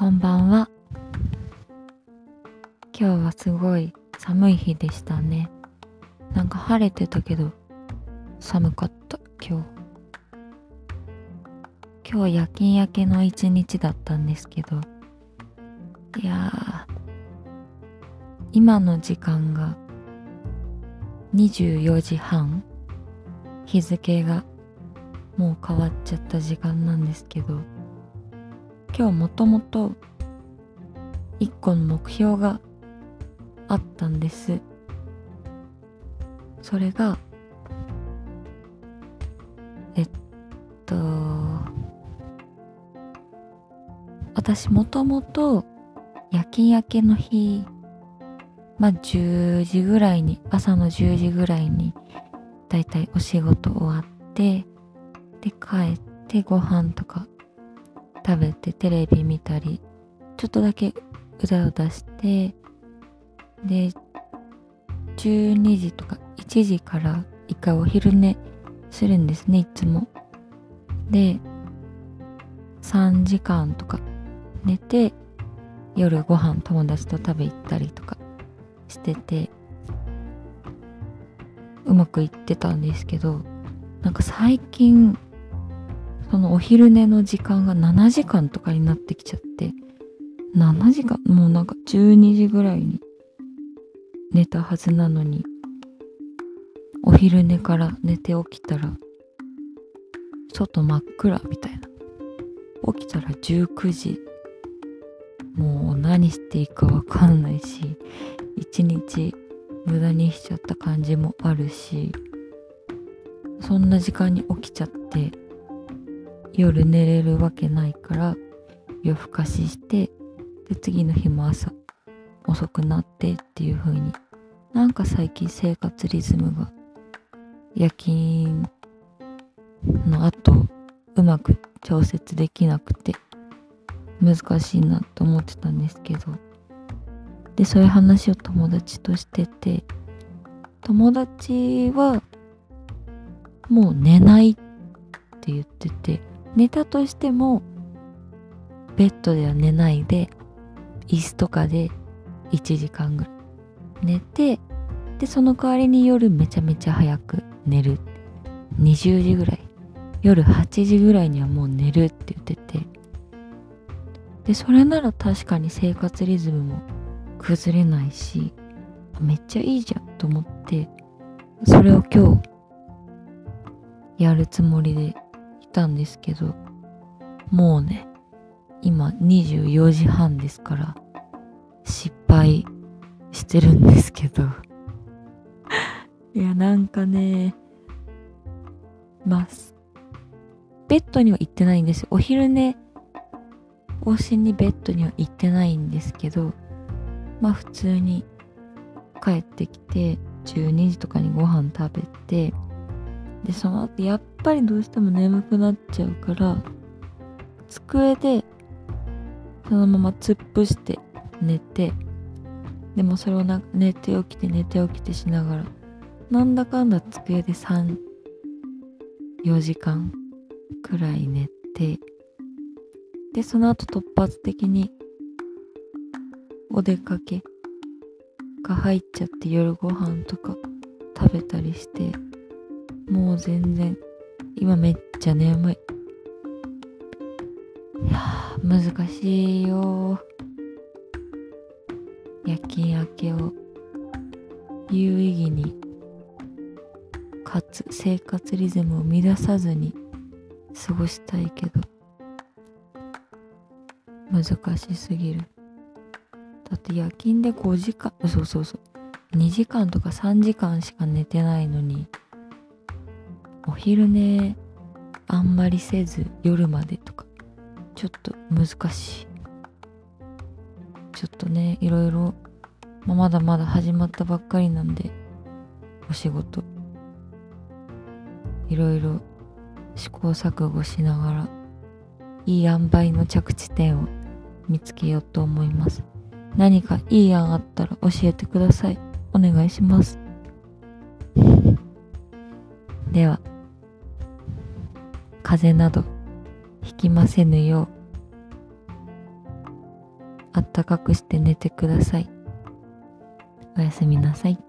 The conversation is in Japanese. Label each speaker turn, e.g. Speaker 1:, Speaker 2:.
Speaker 1: こんばんは。今日はすごい寒い日でしたね。なんか晴れてたけど寒かった今日。今日夜勤明けの一日だったんですけど、いや、今の時間が24時半日付がもう変わっちゃった時間なんですけど今日もともと一個の目標があったんです。それがえっと私もともと夜勤明けの日まあ10時ぐらいに朝の10時ぐらいにだいたいお仕事終わってで帰ってご飯とか食べてテレビ見たりちょっとだけ歌を出してで12時とか1時から一回お昼寝するんですねいつも。で3時間とか寝て夜ご飯友達と食べ行ったりとかしててうまくいってたんですけどなんか最近そのお昼寝の時間が7時間とかになってきちゃって7時間もうなんか12時ぐらいに寝たはずなのにお昼寝から寝て起きたら外真っ暗みたいな。起きたら19時。もう何していいかわかんないし一日無駄にしちゃった感じもあるしそんな時間に起きちゃって夜寝れるわけないから夜更かししてで次の日も朝遅くなってっていう風になんか最近生活リズムが夜勤の後うまく調節できなくて難しいなと思ってたんですけど。でそういう話を友達としてて友達はもう寝ないって言ってて寝たとしてもベッドでは寝ないで椅子とかで1時間ぐらい寝てでその代わりに夜めちゃめちゃ早く寝る。20時ぐらい。夜8時ぐらいにはもう寝るって言ってて。でそれなら確かに生活リズムも崩れないしめっちゃいいじゃんと思ってそれを今日やるつもりでたんですけどもうね今24時半ですから失敗してるんですけど。いやなんかねまあベッドには行ってないんですお昼寝往診にベッドには行ってないんですけどまあ普通に帰ってきて12時とかにご飯食べてでその後やっぱりどうしても眠くなっちゃうから机でそのまま突っ伏して寝てでもそれをな寝て起きて寝て起きてしながらなんだかんだ机で34時間くらい寝てでその後突発的にお出かけが入っちゃって夜ご飯とか食べたりしてもう全然。今めっちゃ眠い。いや難しいよ。夜勤明けを有意義にかつ生活リズムを乱さずに過ごしたいけど。難しすぎる。だって夜勤で5時間そうそうそう。2時間とか3時間しか寝てないのに。お昼寝あんまりせず夜までとかちょっと難しい。ちょっとねいろいろ、まあ、まだまだ始まったばっかりなんでお仕事いろいろ試行錯誤しながらいい塩梅の着地点を見つけようと思います。何かいい案あったら教えてください。お願いします。では。風邪などひきませぬようあったかくして寝てください。おやすみなさい。